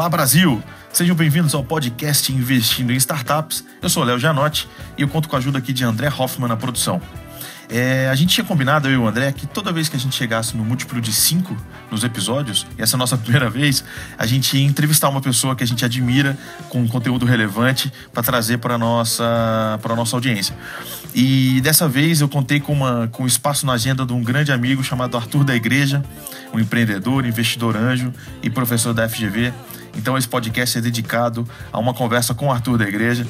Olá, Brasil! Sejam bem-vindos ao podcast Investindo em Startups. Eu sou Léo Janotti e eu conto com a ajuda aqui de André Hoffman na produção. É, a gente tinha combinado, eu e o André, que toda vez que a gente chegasse no múltiplo de 5 nos episódios, e essa é a nossa primeira vez, a gente ia entrevistar uma pessoa que a gente admira com conteúdo relevante para trazer para a nossa, nossa audiência. E dessa vez eu contei com, uma, com um espaço na agenda de um grande amigo chamado Arthur da Igreja, um empreendedor, investidor anjo e professor da FGV. Então esse podcast é dedicado a uma conversa com o Arthur da Igreja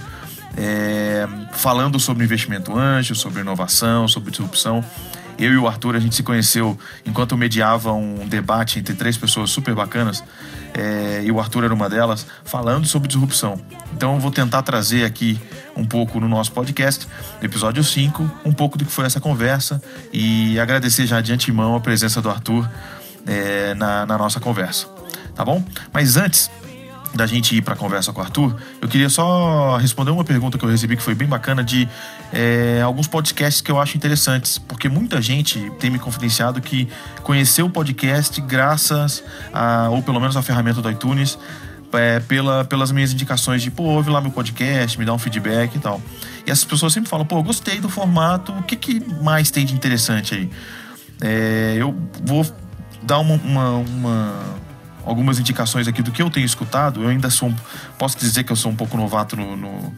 é, falando sobre investimento anjo, sobre inovação, sobre disrupção. Eu e o Arthur, a gente se conheceu enquanto mediava um debate entre três pessoas super bacanas, é, e o Arthur era uma delas, falando sobre disrupção. Então eu vou tentar trazer aqui um pouco no nosso podcast, episódio 5, um pouco do que foi essa conversa e agradecer já de antemão a presença do Arthur é, na, na nossa conversa. Tá bom? Mas antes, da gente ir para a conversa com o Arthur, eu queria só responder uma pergunta que eu recebi que foi bem bacana de é, alguns podcasts que eu acho interessantes, porque muita gente tem me confidenciado que conheceu o podcast graças a, ou pelo menos a ferramenta do iTunes, é, pela, pelas minhas indicações de, pô, ouve lá meu podcast, me dá um feedback e tal. E essas pessoas sempre falam, pô, gostei do formato, o que, que mais tem de interessante aí? É, eu vou dar uma, uma, uma algumas indicações aqui do que eu tenho escutado. Eu ainda sou, posso dizer que eu sou um pouco novato no, no,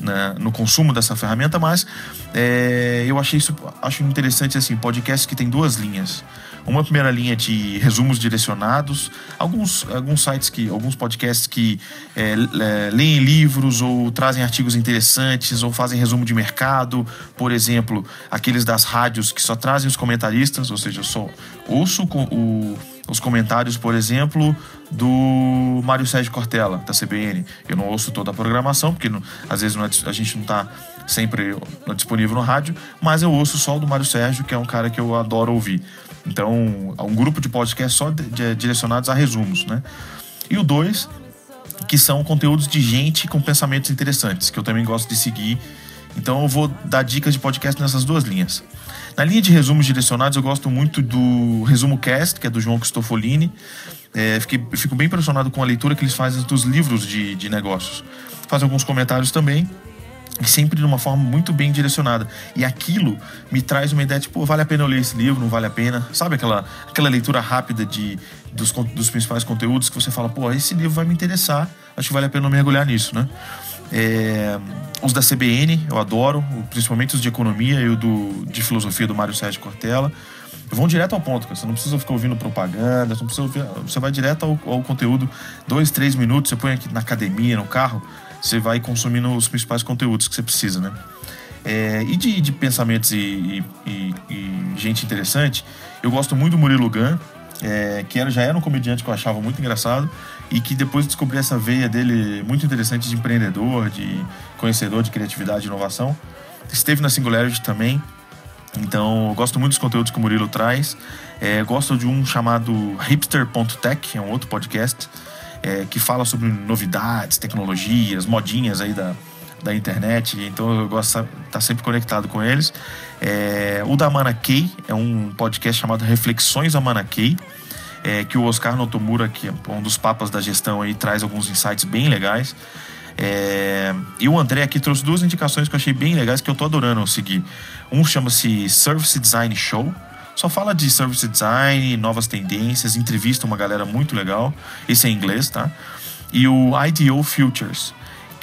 na, no consumo dessa ferramenta, mas é, eu achei isso, acho interessante assim, podcasts que tem duas linhas. Uma primeira linha de resumos direcionados, alguns, alguns sites que, alguns podcasts que é, é, leem livros ou trazem artigos interessantes ou fazem resumo de mercado, por exemplo, aqueles das rádios que só trazem os comentaristas, ou seja, eu só ouço o os comentários, por exemplo, do Mário Sérgio Cortella, da CBN. Eu não ouço toda a programação, porque não, às vezes é, a gente não está sempre disponível no rádio, mas eu ouço só o do Mário Sérgio, que é um cara que eu adoro ouvir. Então, um grupo de podcast só de, de, direcionados a resumos, né? E o dois, que são conteúdos de gente com pensamentos interessantes, que eu também gosto de seguir. Então, eu vou dar dicas de podcast nessas duas linhas. Na linha de resumos direcionados, eu gosto muito do Resumo Cast, que é do João Cristofolini. É, fiquei, fico bem impressionado com a leitura que eles fazem dos livros de, de negócios. Fazem alguns comentários também, e sempre de uma forma muito bem direcionada. E aquilo me traz uma ideia de, pô, vale a pena eu ler esse livro, não vale a pena? Sabe aquela, aquela leitura rápida de, dos, dos principais conteúdos que você fala, pô, esse livro vai me interessar, acho que vale a pena eu mergulhar nisso, né? É, os da CBN, eu adoro, principalmente os de economia e o do, de filosofia do Mário Sérgio Cortella. Vão direto ao ponto, cara. Você não precisa ficar ouvindo propaganda, você, não precisa ouvir, você vai direto ao, ao, conteúdo. Dois, três minutos, você põe aqui na academia, no carro, você vai consumindo os principais conteúdos que você precisa, né? É, e de, de pensamentos e, e, e, gente interessante, eu gosto muito do Murilo Gun, é, que era, já era um comediante que eu achava muito engraçado e que depois descobri essa veia dele muito interessante de empreendedor, de conhecedor de criatividade e inovação. Esteve na Singularity também, então gosto muito dos conteúdos que o Murilo traz. É, gosto de um chamado hipster.tech, é um outro podcast é, que fala sobre novidades, tecnologias, modinhas aí da, da internet, então eu gosto de estar sempre conectado com eles. É, o da Mana Key é um podcast chamado Reflexões da Mana Key é, que o Oscar Notomura, que é um dos papas da gestão aí, traz alguns insights bem legais. É, e o André aqui trouxe duas indicações que eu achei bem legais que eu tô adorando seguir. Um chama-se Service Design Show. Só fala de service design, novas tendências, entrevista uma galera muito legal. Esse é em inglês, tá? E o IDO Futures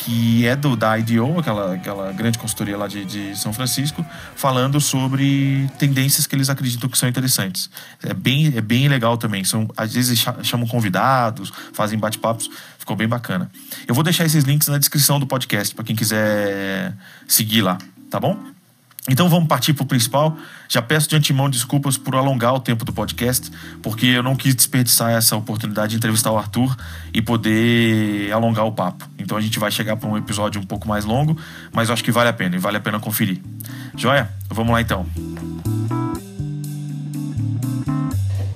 que é do, da IDO, aquela, aquela grande consultoria lá de, de São Francisco, falando sobre tendências que eles acreditam que são interessantes. É bem, é bem legal também. São, às vezes chamam convidados, fazem bate-papos, ficou bem bacana. Eu vou deixar esses links na descrição do podcast para quem quiser seguir lá, tá bom? Então vamos partir para o principal. Já peço de antemão desculpas por alongar o tempo do podcast, porque eu não quis desperdiçar essa oportunidade de entrevistar o Arthur e poder alongar o papo. Então a gente vai chegar para um episódio um pouco mais longo, mas eu acho que vale a pena e vale a pena conferir. Joia? Vamos lá então.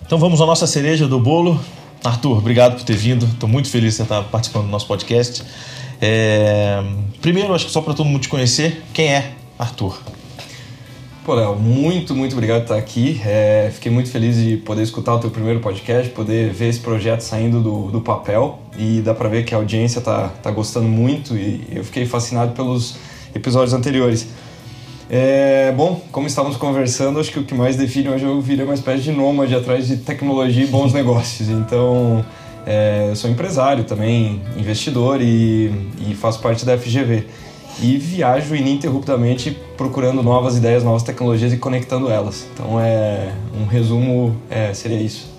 Então vamos à nossa cereja do bolo. Arthur, obrigado por ter vindo. Estou muito feliz de você estar participando do nosso podcast. É... Primeiro, acho que só para todo mundo te conhecer, quem é Arthur? Léo, muito, muito obrigado por estar aqui. É, fiquei muito feliz de poder escutar o teu primeiro podcast, poder ver esse projeto saindo do, do papel e dá para ver que a audiência tá, tá gostando muito e eu fiquei fascinado pelos episódios anteriores. É, bom, como estávamos conversando, acho que o que mais define hoje eu virei uma espécie de nômade atrás de tecnologia e bons negócios. Então, é, eu sou empresário também, investidor e, e faço parte da FGV. E viajo ininterruptamente procurando novas ideias, novas tecnologias e conectando elas. Então, é um resumo é, seria isso.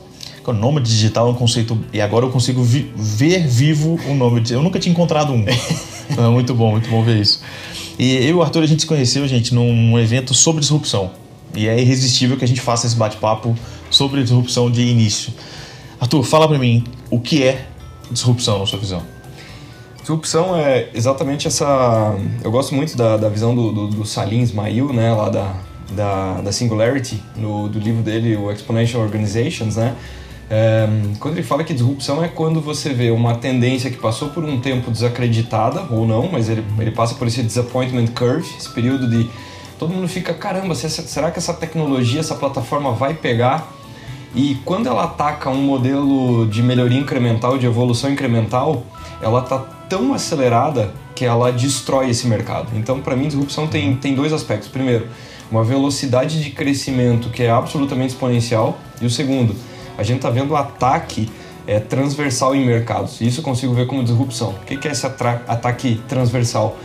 O nome digital é um conceito e agora eu consigo vi ver vivo o nome. Eu nunca tinha encontrado um. Então é muito bom, muito bom ver isso. E eu e o Arthur a gente se conheceu, gente, num evento sobre disrupção. E é irresistível que a gente faça esse bate-papo sobre disrupção de início. Arthur, fala para mim, o que é disrupção na sua visão? Disrupção é exatamente essa. Eu gosto muito da, da visão do, do, do Salim Ismail, né, lá da, da, da Singularity, no, do livro dele, o Exponential Organizations, né? É, quando ele fala que disrupção é quando você vê uma tendência que passou por um tempo desacreditada, ou não, mas ele, ele passa por esse disappointment curve, esse período de todo mundo fica, caramba, será que essa tecnologia, essa plataforma vai pegar? E quando ela ataca um modelo de melhoria incremental, de evolução incremental, ela está tão acelerada que ela destrói esse mercado. Então, para mim, disrupção tem, tem dois aspectos. Primeiro, uma velocidade de crescimento que é absolutamente exponencial. E o segundo, a gente está vendo ataque é, transversal em mercados. Isso eu consigo ver como disrupção. O que é esse ataque transversal?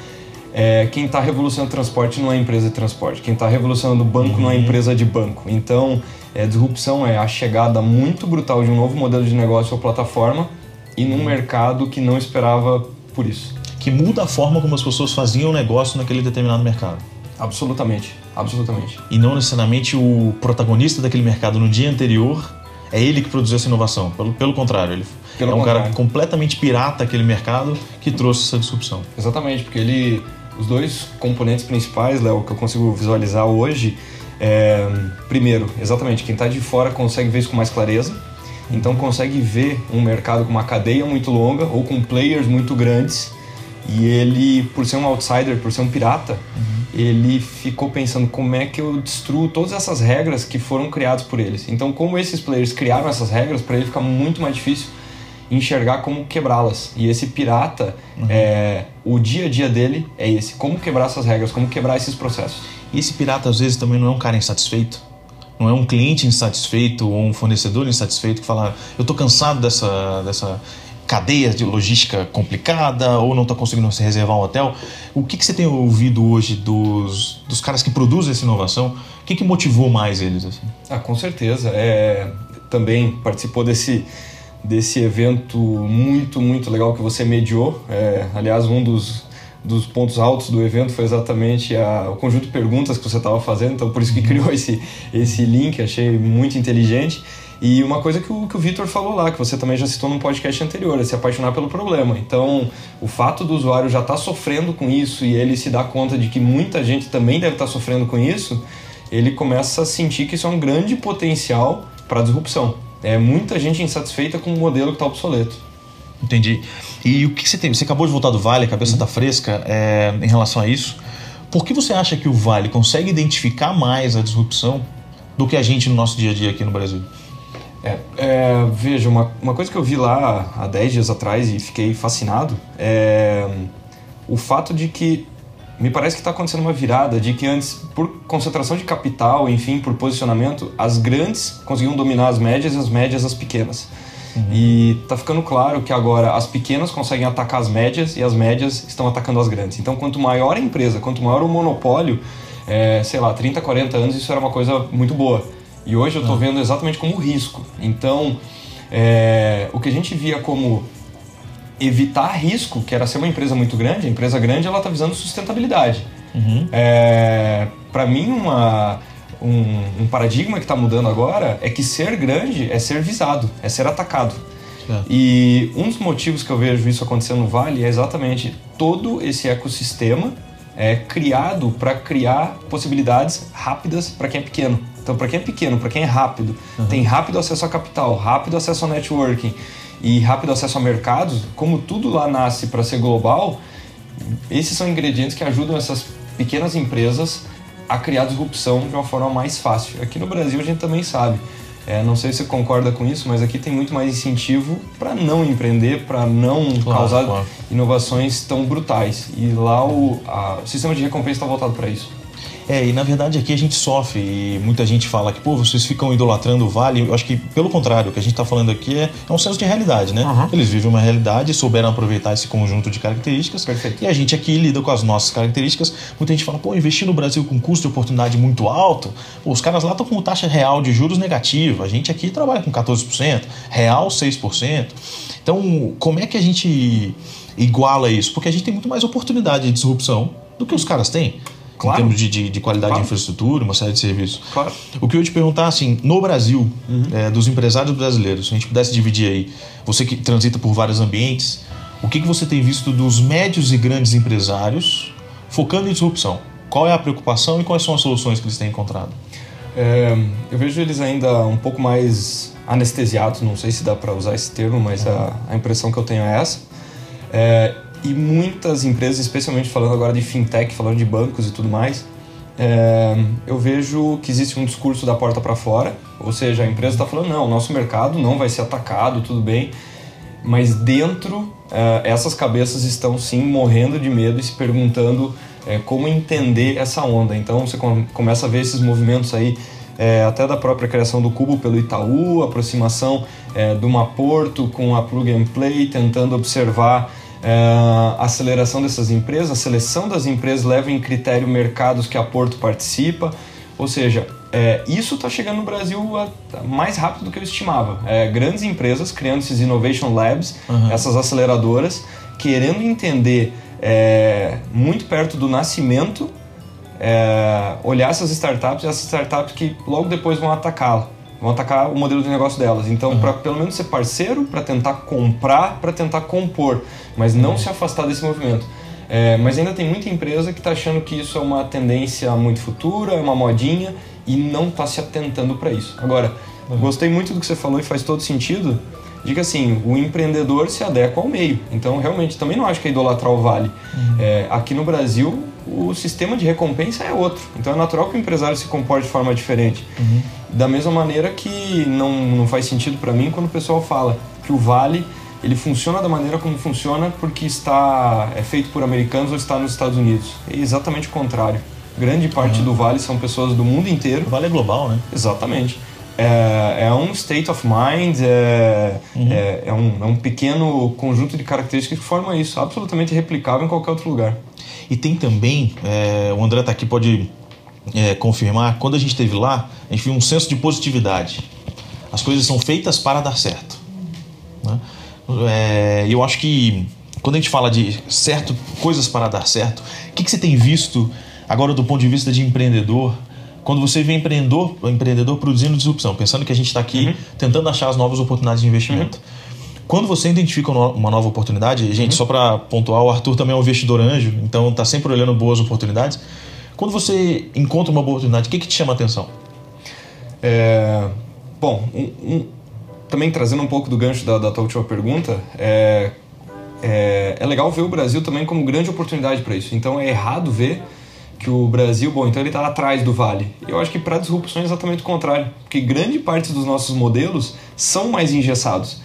É, quem está revolucionando transporte não é empresa de transporte. Quem está revolucionando banco uhum. não é uhum. empresa de banco. Então, é, disrupção é a chegada muito brutal de um novo modelo de negócio ou plataforma e num mercado que não esperava por isso. Que muda a forma como as pessoas faziam o negócio naquele determinado mercado. Absolutamente, absolutamente. E não necessariamente o protagonista daquele mercado no dia anterior é ele que produziu essa inovação. Pelo, pelo contrário, ele pelo é um contrário. cara completamente pirata aquele mercado que trouxe essa disrupção. Exatamente, porque ele. Os dois componentes principais, Léo, que eu consigo visualizar hoje, é, primeiro, exatamente, quem está de fora consegue ver isso com mais clareza, então consegue ver um mercado com uma cadeia muito longa ou com players muito grandes e ele, por ser um outsider, por ser um pirata, uhum. ele ficou pensando como é que eu destruo todas essas regras que foram criadas por eles. Então, como esses players criaram essas regras, para ele fica muito mais difícil enxergar como quebrá-las. E esse pirata, uhum. é, o dia a dia dele é esse: como quebrar essas regras, como quebrar esses processos. E esse pirata, às vezes, também não é um cara insatisfeito? Não é um cliente insatisfeito ou um fornecedor insatisfeito que fala: eu estou cansado dessa, dessa cadeia de logística complicada ou não está conseguindo se reservar um hotel. O que, que você tem ouvido hoje dos, dos caras que produzem essa inovação? O que, que motivou mais eles? Assim? Ah, com certeza. É, também participou desse, desse evento muito, muito legal que você mediou. É, aliás, um dos, dos pontos altos do evento foi exatamente a, o conjunto de perguntas que você estava fazendo, então por isso que uhum. criou esse, esse link, achei muito inteligente. E uma coisa que o, que o Vitor falou lá, que você também já citou num podcast anterior, é se apaixonar pelo problema. Então, o fato do usuário já estar tá sofrendo com isso e ele se dá conta de que muita gente também deve estar tá sofrendo com isso, ele começa a sentir que isso é um grande potencial para disrupção. É muita gente insatisfeita com o modelo que está obsoleto. Entendi. E o que você tem? Você acabou de voltar do Vale, a cabeça está fresca é, em relação a isso. Por que você acha que o Vale consegue identificar mais a disrupção do que a gente no nosso dia a dia aqui no Brasil? É, é, veja, uma, uma coisa que eu vi lá há 10 dias atrás e fiquei fascinado é o fato de que me parece que está acontecendo uma virada de que antes, por concentração de capital, enfim, por posicionamento, as grandes conseguiam dominar as médias e as médias as pequenas. Uhum. E tá ficando claro que agora as pequenas conseguem atacar as médias e as médias estão atacando as grandes. Então, quanto maior a empresa, quanto maior o monopólio, é, sei lá, 30, 40 anos, isso era uma coisa muito boa. E hoje eu estou ah. vendo exatamente como risco. Então, é, o que a gente via como evitar risco, que era ser uma empresa muito grande, a empresa grande ela está visando sustentabilidade. Uhum. É, Para mim, uma, um, um paradigma que está mudando agora é que ser grande é ser visado, é ser atacado. É. E um dos motivos que eu vejo isso acontecendo no Vale é exatamente todo esse ecossistema é criado para criar possibilidades rápidas para quem é pequeno. Então, para quem é pequeno, para quem é rápido, uhum. tem rápido acesso a capital, rápido acesso ao networking e rápido acesso a mercados, como tudo lá nasce para ser global, esses são ingredientes que ajudam essas pequenas empresas a criar disrupção de uma forma mais fácil. Aqui no Brasil a gente também sabe. É, não sei se você concorda com isso, mas aqui tem muito mais incentivo para não empreender, para não claro, causar claro. inovações tão brutais. E lá o, a, o sistema de recompensa está voltado para isso. É, e na verdade aqui a gente sofre e muita gente fala que, pô, vocês ficam idolatrando o Vale. Eu acho que, pelo contrário, o que a gente está falando aqui é, é, um senso de realidade, né? Uhum. Eles vivem uma realidade e souberam aproveitar esse conjunto de características. Perfeito. E a gente aqui lida com as nossas características. Muita gente fala, pô, investir no Brasil com custo de oportunidade muito alto, pô, os caras lá estão com taxa real de juros negativa. A gente aqui trabalha com 14%, real 6%. Então, como é que a gente iguala isso? Porque a gente tem muito mais oportunidade de disrupção do que os caras têm. Claro. Em termos de, de, de qualidade claro. de infraestrutura, uma série de serviços. Claro. O que eu ia te perguntar, assim, no Brasil, uhum. é, dos empresários brasileiros, se a gente pudesse dividir aí, você que transita por vários ambientes, o que, que você tem visto dos médios e grandes empresários focando em disrupção? Qual é a preocupação e quais são as soluções que eles têm encontrado? É, eu vejo eles ainda um pouco mais anestesiados, não sei se dá para usar esse termo, mas uhum. a, a, impressão que eu tenho é essa. É, e muitas empresas, especialmente falando agora de fintech, falando de bancos e tudo mais, é, eu vejo que existe um discurso da porta para fora, ou seja, a empresa está falando não, o nosso mercado não vai ser atacado, tudo bem, mas dentro é, essas cabeças estão sim morrendo de medo e se perguntando é, como entender essa onda. Então você começa a ver esses movimentos aí é, até da própria criação do Cubo pelo Itaú, aproximação é, do Maporto com a Plug and Play, tentando observar a aceleração dessas empresas, a seleção das empresas leva em critério mercados que a Porto participa, ou seja, é, isso está chegando no Brasil a, a mais rápido do que eu estimava. É, grandes empresas criando esses innovation labs, uhum. essas aceleradoras, querendo entender é, muito perto do nascimento, olhar essas startups, essas startups que logo depois vão atacá-la vão atacar o modelo de negócio delas. Então, uhum. para pelo menos ser parceiro, para tentar comprar, para tentar compor, mas não uhum. se afastar desse movimento. É, mas ainda tem muita empresa que está achando que isso é uma tendência muito futura, é uma modinha e não está se atentando para isso. Agora, uhum. gostei muito do que você falou e faz todo sentido. Diga assim, o empreendedor se adequa ao meio. Então, realmente, também não acho que é idolatrar o vale. Uhum. É, aqui no Brasil, o sistema de recompensa é outro. Então, é natural que o empresário se comporte de forma diferente. Da mesma maneira que não, não faz sentido para mim quando o pessoal fala que o Vale ele funciona da maneira como funciona porque está é feito por americanos ou está nos Estados Unidos. É exatamente o contrário. Grande parte uhum. do Vale são pessoas do mundo inteiro. O Vale é global, né? Exatamente. É, é um state of mind, é, uhum. é, é, um, é um pequeno conjunto de características que forma isso, absolutamente replicável em qualquer outro lugar. E tem também, é, o André está aqui, pode é, confirmar, quando a gente esteve lá, a gente viu um senso de positividade. As coisas são feitas para dar certo. Né? É, eu acho que quando a gente fala de certo, coisas para dar certo, o que, que você tem visto agora do ponto de vista de empreendedor? Quando você vê empreendedor, empreendedor produzindo disrupção, pensando que a gente está aqui uhum. tentando achar as novas oportunidades de investimento. Uhum. Quando você identifica uma nova oportunidade, gente, uhum. só para pontuar, o Arthur também é um investidor anjo, então está sempre olhando boas oportunidades. Quando você encontra uma oportunidade, o que, que te chama a atenção? É, bom, um, um, também trazendo um pouco do gancho da, da tua última pergunta, é, é, é legal ver o Brasil também como grande oportunidade para isso. Então é errado ver que o Brasil, bom, então ele está atrás do Vale. Eu acho que para disrupção é exatamente o contrário, porque grande parte dos nossos modelos são mais engessados.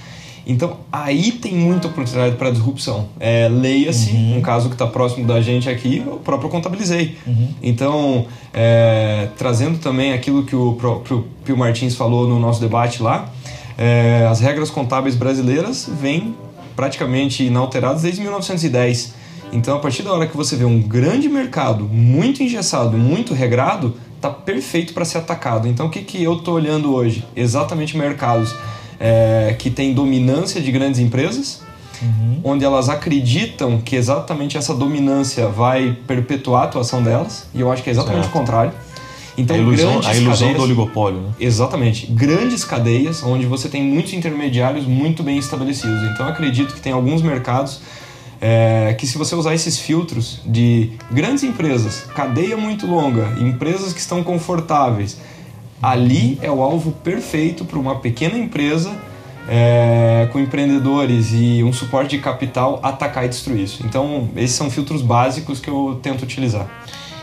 Então, aí tem muita oportunidade para disrupção. É, Leia-se, uhum. um caso que está próximo da gente aqui, eu próprio contabilizei. Uhum. Então, é, trazendo também aquilo que o próprio Pio Martins falou no nosso debate lá, é, as regras contábeis brasileiras vêm praticamente inalteradas desde 1910. Então, a partir da hora que você vê um grande mercado muito engessado, muito regrado, está perfeito para ser atacado. Então, o que, que eu estou olhando hoje? Exatamente mercados é, que tem dominância de grandes empresas, uhum. onde elas acreditam que exatamente essa dominância vai perpetuar a atuação delas, e eu acho que é exatamente certo. o contrário. Então, a ilusão, a ilusão cadeias, do oligopólio. Né? Exatamente. Grandes cadeias onde você tem muitos intermediários muito bem estabelecidos. Então, acredito que tem alguns mercados é, que, se você usar esses filtros de grandes empresas, cadeia muito longa, empresas que estão confortáveis, ali é o alvo perfeito para uma pequena empresa é, com empreendedores e um suporte de capital atacar e destruir isso. Então, esses são filtros básicos que eu tento utilizar.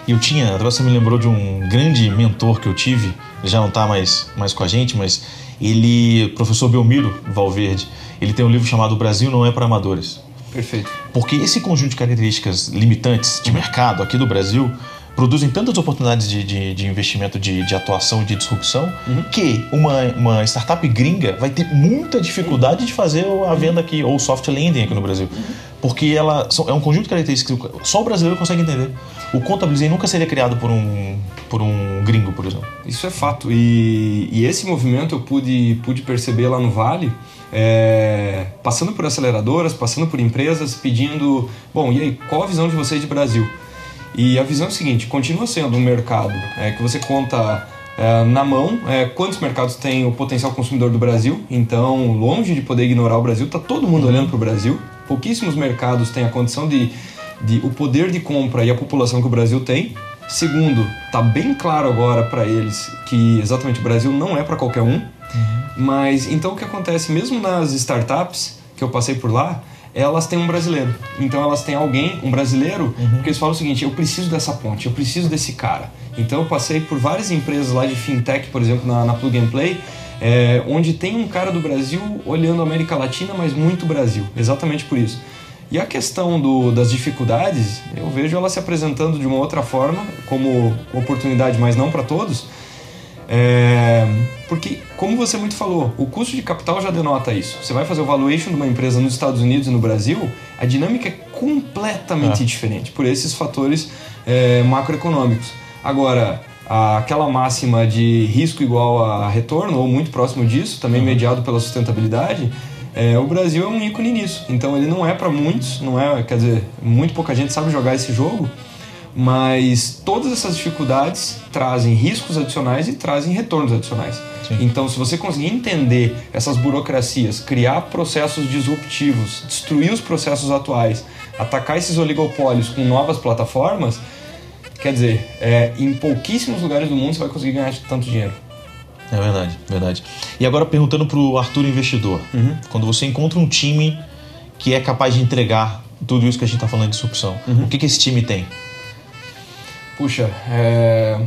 E eu tinha, agora você me lembrou de um grande mentor que eu tive, ele já não está mais, mais com a gente, mas ele, professor Belmiro Valverde, ele tem um livro chamado O Brasil Não É para Amadores. Perfeito. Porque esse conjunto de características limitantes de mercado aqui do Brasil produzem tantas oportunidades de, de, de investimento, de, de atuação e de disrupção, uhum. que uma, uma startup gringa vai ter muita dificuldade de fazer a venda aqui, ou soft landing aqui no Brasil. Uhum. Porque ela é um conjunto de características que só o brasileiro consegue entender. O Contabilizei nunca seria criado por um, por um gringo, por exemplo. Isso é fato. E, e esse movimento eu pude, pude perceber lá no Vale, é, passando por aceleradoras, passando por empresas, pedindo: bom, e aí, qual a visão de vocês de Brasil? E a visão é a seguinte: continua sendo um mercado é, que você conta é, na mão é, quantos mercados tem o potencial consumidor do Brasil. Então, longe de poder ignorar o Brasil, está todo mundo olhando para o Brasil. Pouquíssimos mercados têm a condição de, de o poder de compra e a população que o Brasil tem. Segundo, está bem claro agora para eles que exatamente o Brasil não é para qualquer um. Uhum. Mas então o que acontece mesmo nas startups que eu passei por lá, elas têm um brasileiro. Então elas têm alguém, um brasileiro, uhum. que eles falam o seguinte: eu preciso dessa ponte, eu preciso desse cara. Então eu passei por várias empresas lá de fintech, por exemplo, na, na Plug and Play, é, onde tem um cara do Brasil olhando a América Latina, mas muito Brasil. Exatamente por isso. E a questão do, das dificuldades, eu vejo ela se apresentando de uma outra forma, como oportunidade, mas não para todos é, porque, como você muito falou, o custo de capital já denota isso. Você vai fazer o valuation de uma empresa nos Estados Unidos e no Brasil, a dinâmica é completamente é. diferente por esses fatores é, macroeconômicos. Agora, aquela máxima de risco igual a retorno, ou muito próximo disso, também uhum. mediado pela sustentabilidade, é, o Brasil é um ícone nisso. Então ele não é para muitos, não é, quer dizer, muito pouca gente sabe jogar esse jogo, mas todas essas dificuldades trazem riscos adicionais e trazem retornos adicionais. Sim. Então, se você conseguir entender essas burocracias, criar processos disruptivos, destruir os processos atuais, atacar esses oligopólios com novas plataformas, quer dizer, é, em pouquíssimos lugares do mundo você vai conseguir ganhar tanto dinheiro. É verdade, verdade. E agora perguntando para o Arthur investidor, uhum. quando você encontra um time que é capaz de entregar tudo isso que a gente está falando de disrupção, uhum. o que, que esse time tem? Puxa, é,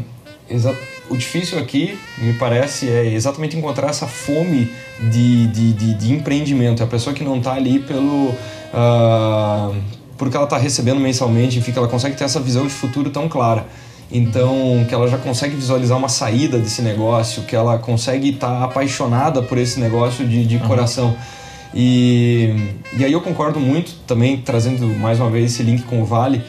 o difícil aqui, me parece, é exatamente encontrar essa fome de, de, de, de empreendimento. É a pessoa que não está ali pelo. Uh, porque ela está recebendo mensalmente, enfim, que ela consegue ter essa visão de futuro tão clara. Então, que ela já consegue visualizar uma saída desse negócio, que ela consegue estar tá apaixonada por esse negócio de, de uhum. coração. E, e aí eu concordo muito, também trazendo mais uma vez esse link com o Vale,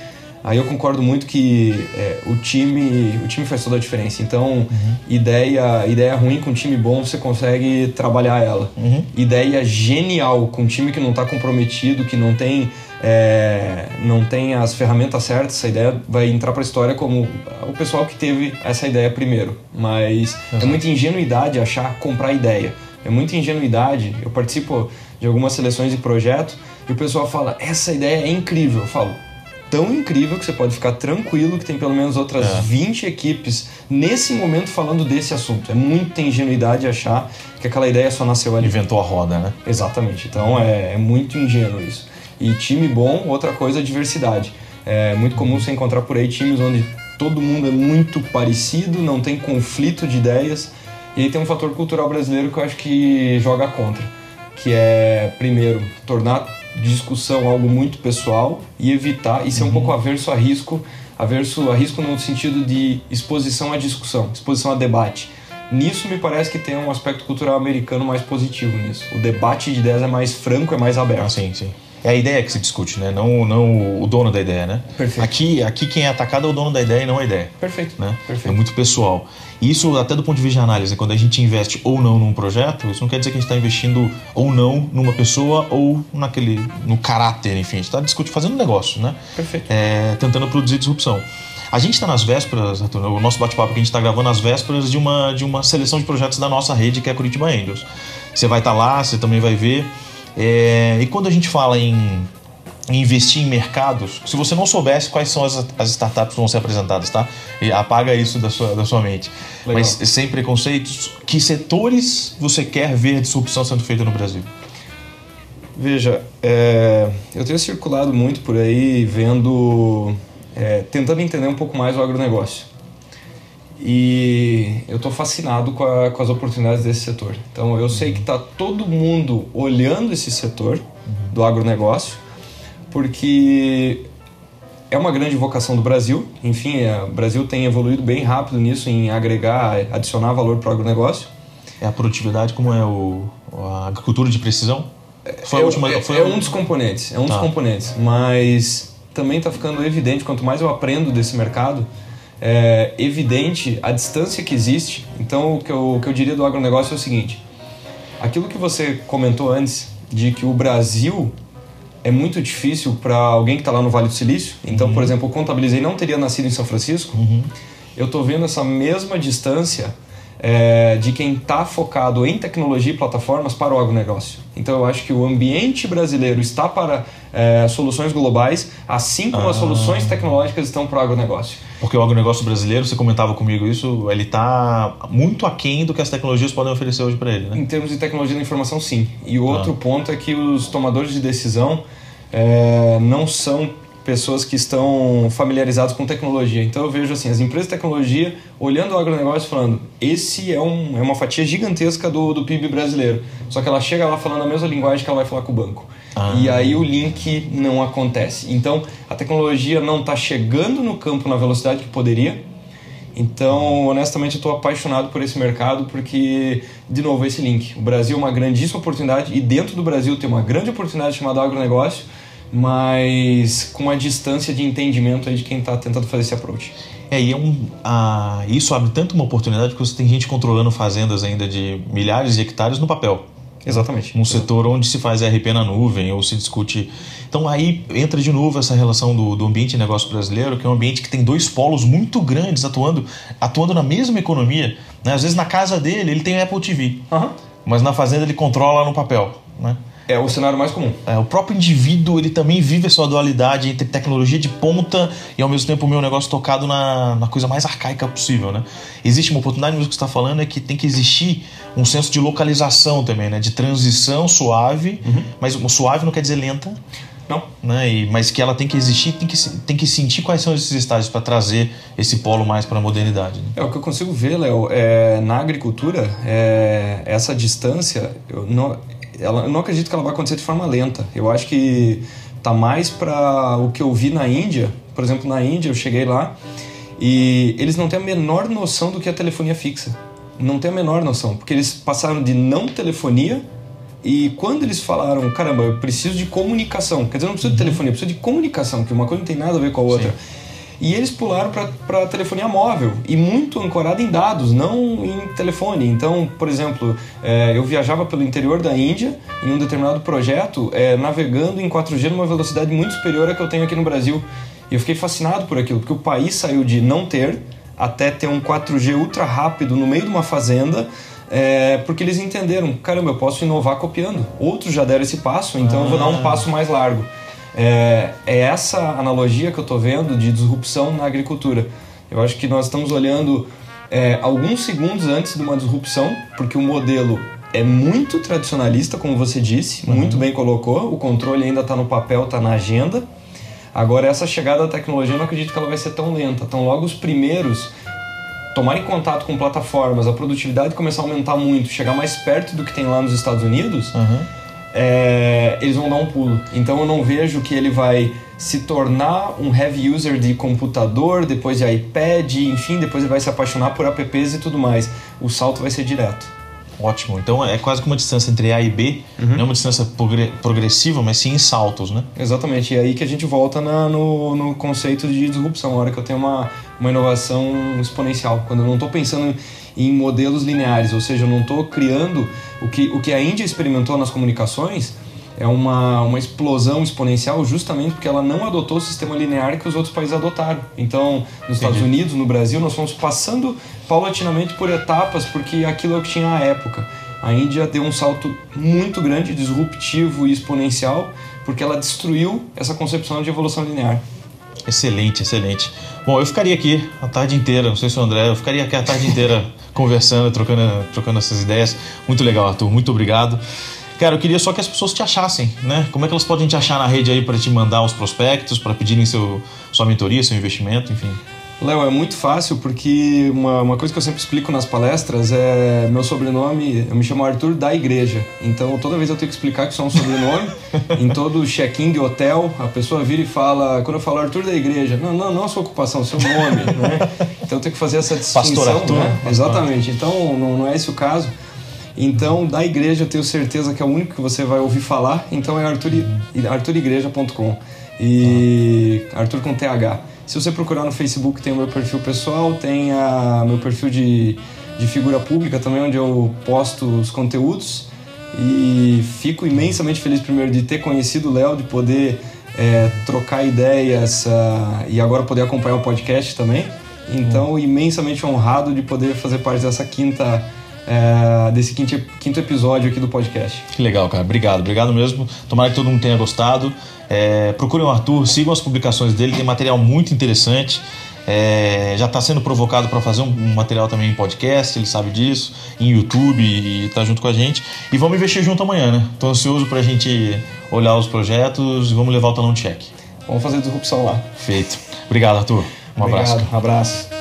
Aí eu concordo muito que é, o time o time faz toda a diferença. Então, uhum. ideia ideia ruim com time bom você consegue trabalhar ela. Uhum. Ideia genial com um time que não está comprometido, que não tem é, não tem as ferramentas certas, essa ideia vai entrar para a história como o pessoal que teve essa ideia primeiro. Mas é Exato. é muita ingenuidade achar comprar ideia. É muita ingenuidade. Eu participo de algumas seleções de projeto e o pessoal fala: essa ideia é incrível. Eu falo tão incrível que você pode ficar tranquilo que tem pelo menos outras é. 20 equipes nesse momento falando desse assunto. É muita ingenuidade achar que aquela ideia só nasceu ali. Inventou a roda, né? Exatamente. Então é, é muito ingênuo isso. E time bom, outra coisa, diversidade. É muito comum você encontrar por aí times onde todo mundo é muito parecido, não tem conflito de ideias. E aí tem um fator cultural brasileiro que eu acho que joga contra, que é, primeiro, tornar discussão algo muito pessoal e evitar e ser uhum. um pouco averso a risco, averso a risco no sentido de exposição à discussão, exposição a debate. Nisso me parece que tem um aspecto cultural americano mais positivo nisso. O debate de ideias é mais franco, é mais aberto. Ah, sim, sim. É a ideia que se discute, né? Não, não o dono da ideia, né? Perfeito. Aqui, aqui quem é atacado é o dono da ideia e não a ideia. Perfeito. Né? Perfeito. É muito pessoal. E isso, até do ponto de vista de análise, quando a gente investe ou não num projeto, isso não quer dizer que a gente está investindo ou não numa pessoa ou naquele, no caráter, enfim. A gente está discutindo, fazendo um negócio, né? Perfeito. É, tentando produzir disrupção. A gente está nas vésperas, Arthur, o nosso bate-papo que a gente está gravando nas vésperas de uma, de uma seleção de projetos da nossa rede, que é a Curitiba Angels. Você vai estar tá lá, você também vai ver. É, e quando a gente fala em investir em mercados, se você não soubesse quais são as, as startups que vão ser apresentadas, tá? E apaga isso da sua, da sua mente. Legal. Mas sem preconceitos, que setores você quer ver disrupção sendo feita no Brasil? Veja, é, eu tenho circulado muito por aí vendo é, tentando entender um pouco mais o agronegócio. E eu estou fascinado com, a, com, as oportunidades desse setor. Então eu sei que está todo mundo olhando esse setor do agronegócio, porque é uma grande vocação do Brasil. Enfim, é, o Brasil tem evoluído bem rápido nisso, em agregar, adicionar valor para o agronegócio. É a produtividade, como é o, a agricultura de precisão? Foi é, última, é, foi é um dos componentes, é um tá. dos componentes. Mas também está ficando evidente, quanto mais eu aprendo desse mercado, é evidente a distância que existe. Então, o que eu, o que eu diria do agronegócio é o seguinte: aquilo que você comentou antes, de que o Brasil é muito difícil para alguém que está lá no Vale do Silício. Então, uhum. por exemplo, eu contabilizei não teria nascido em São Francisco. Uhum. Eu estou vendo essa mesma distância é, de quem está focado em tecnologia e plataformas para o agronegócio. Então eu acho que o ambiente brasileiro está para é, soluções globais, assim como ah. as soluções tecnológicas estão para o agronegócio. Porque o agronegócio brasileiro, você comentava comigo isso, ele está muito aquém do que as tecnologias podem oferecer hoje para ele, né? Em termos de tecnologia da informação, sim. E o outro ah. ponto é que os tomadores de decisão é, não são pessoas que estão familiarizadas com tecnologia. Então eu vejo assim, as empresas de tecnologia olhando o agronegócio falando, esse é, um, é uma fatia gigantesca do, do PIB brasileiro. Só que ela chega lá falando a mesma linguagem que ela vai falar com o banco. Ah. E aí o link não acontece. Então a tecnologia não está chegando no campo na velocidade que poderia. Então, honestamente, eu estou apaixonado por esse mercado porque, de novo, esse link. O Brasil é uma grandíssima oportunidade e dentro do Brasil tem uma grande oportunidade chamada agronegócio mas com a distância de entendimento aí de quem está tentando fazer esse approach. É, e é um, isso abre tanto uma oportunidade porque você tem gente controlando fazendas ainda de milhares de hectares no papel. Exatamente. Um setor onde se faz RP na nuvem ou se discute. Então aí entra de novo essa relação do, do ambiente de negócio brasileiro, que é um ambiente que tem dois polos muito grandes atuando, atuando na mesma economia. Né? Às vezes na casa dele ele tem Apple TV, uhum. mas na fazenda ele controla no papel. Né? É o cenário mais comum. É, o próprio indivíduo ele também vive essa dualidade entre tecnologia de ponta e ao mesmo tempo o meu negócio tocado na, na coisa mais arcaica possível, né? Existe uma oportunidade, mas o que você está falando é que tem que existir um senso de localização também, né? De transição suave, uhum. mas suave não quer dizer lenta. Não. Né? E, mas que ela tem que existir, tem que, tem que sentir quais são esses estágios para trazer esse polo mais para a modernidade. Né? É o que eu consigo ver, Léo, é, na agricultura, é, essa distância, eu não, ela, eu não acredito que ela vai acontecer de forma lenta. Eu acho que tá mais para o que eu vi na Índia. Por exemplo, na Índia eu cheguei lá e eles não têm a menor noção do que é telefonia fixa. Não tem a menor noção, porque eles passaram de não telefonia e quando eles falaram, caramba, eu preciso de comunicação, quer dizer, eu não preciso de uhum. telefonia, eu preciso de comunicação, que uma coisa não tem nada a ver com a outra. Sim. E eles pularam para telefonia móvel e muito ancorada em dados, não em telefone. Então, por exemplo, é, eu viajava pelo interior da Índia em um determinado projeto, é, navegando em 4G numa velocidade muito superior à que eu tenho aqui no Brasil. E eu fiquei fascinado por aquilo, porque o país saiu de não ter até ter um 4G ultra rápido no meio de uma fazenda. É, porque eles entenderam, caramba, eu posso inovar copiando. Outros já deram esse passo, então ah. eu vou dar um ah. passo mais largo. É, é essa analogia que eu estou vendo de disrupção na agricultura. Eu acho que nós estamos olhando é, alguns segundos antes de uma disrupção, porque o modelo é muito tradicionalista, como você disse, uhum. muito bem colocou. O controle ainda está no papel, está na agenda. Agora, essa chegada da tecnologia, eu não acredito que ela vai ser tão lenta. Então, logo os primeiros tomarem contato com plataformas, a produtividade começar a aumentar muito, chegar mais perto do que tem lá nos Estados Unidos. Uhum é, eles vão dar um pulo. Então eu não vejo que ele vai se tornar um heavy user de computador, depois de iPad, enfim, depois ele vai se apaixonar por apps e tudo mais. O salto vai ser direto. Ótimo. Então é quase que uma distância entre A e B, uhum. não é uma distância progressiva, mas sim em saltos, né? Exatamente. E é aí que a gente volta na, no, no conceito de disrupção, a hora que eu tenho uma, uma inovação exponencial. Quando eu não estou pensando em modelos lineares, ou seja, eu não estou criando o que, o que a Índia experimentou nas comunicações é uma, uma explosão exponencial justamente porque ela não adotou o sistema linear que os outros países adotaram. Então, nos Entendi. Estados Unidos, no Brasil, nós fomos passando paulatinamente por etapas porque aquilo é o que tinha à época. A Índia deu um salto muito grande, disruptivo e exponencial porque ela destruiu essa concepção de evolução linear. Excelente, excelente. Bom, eu ficaria aqui a tarde inteira, não sei se o André, eu ficaria aqui a tarde inteira conversando, trocando, trocando essas ideias. Muito legal, Arthur, muito obrigado. Cara, eu queria só que as pessoas te achassem, né? Como é que elas podem te achar na rede aí para te mandar os prospectos, para pedirem seu, sua mentoria, seu investimento, enfim? Léo, é muito fácil porque uma, uma coisa que eu sempre explico nas palestras é meu sobrenome, eu me chamo Arthur da Igreja. Então toda vez eu tenho que explicar que sou um sobrenome. em todo check-in de hotel, a pessoa vira e fala, quando eu falo Arthur da Igreja, não, não, não a sua ocupação, seu nome, né? Então eu tenho que fazer essa distinção. Pastor Arthur. Né? Exatamente. Então não, não é esse o caso. Então, da igreja, eu tenho certeza que é o único que você vai ouvir falar. Então, é arthur, arturigreja.com. E Arthur com TH. Se você procurar no Facebook, tem o meu perfil pessoal, tem o meu perfil de, de figura pública também, onde eu posto os conteúdos. E fico imensamente feliz, primeiro, de ter conhecido o Léo, de poder é, trocar ideias uh, e agora poder acompanhar o podcast também. Então, hum. imensamente honrado de poder fazer parte dessa quinta é, desse quinto, quinto episódio aqui do podcast. Que legal, cara. Obrigado, obrigado mesmo. Tomara que todo mundo tenha gostado. É, procurem o Arthur, sigam as publicações dele, tem material muito interessante. É, já está sendo provocado para fazer um, um, material também em podcast, ele sabe disso, em YouTube e está junto com a gente. E vamos investir junto amanhã, né? Estou ansioso para a gente olhar os projetos e vamos levar o talão de cheque. Vamos fazer disrupção lá. Feito. Obrigado, Arthur. Um Obrigado, abraço. Um abraço.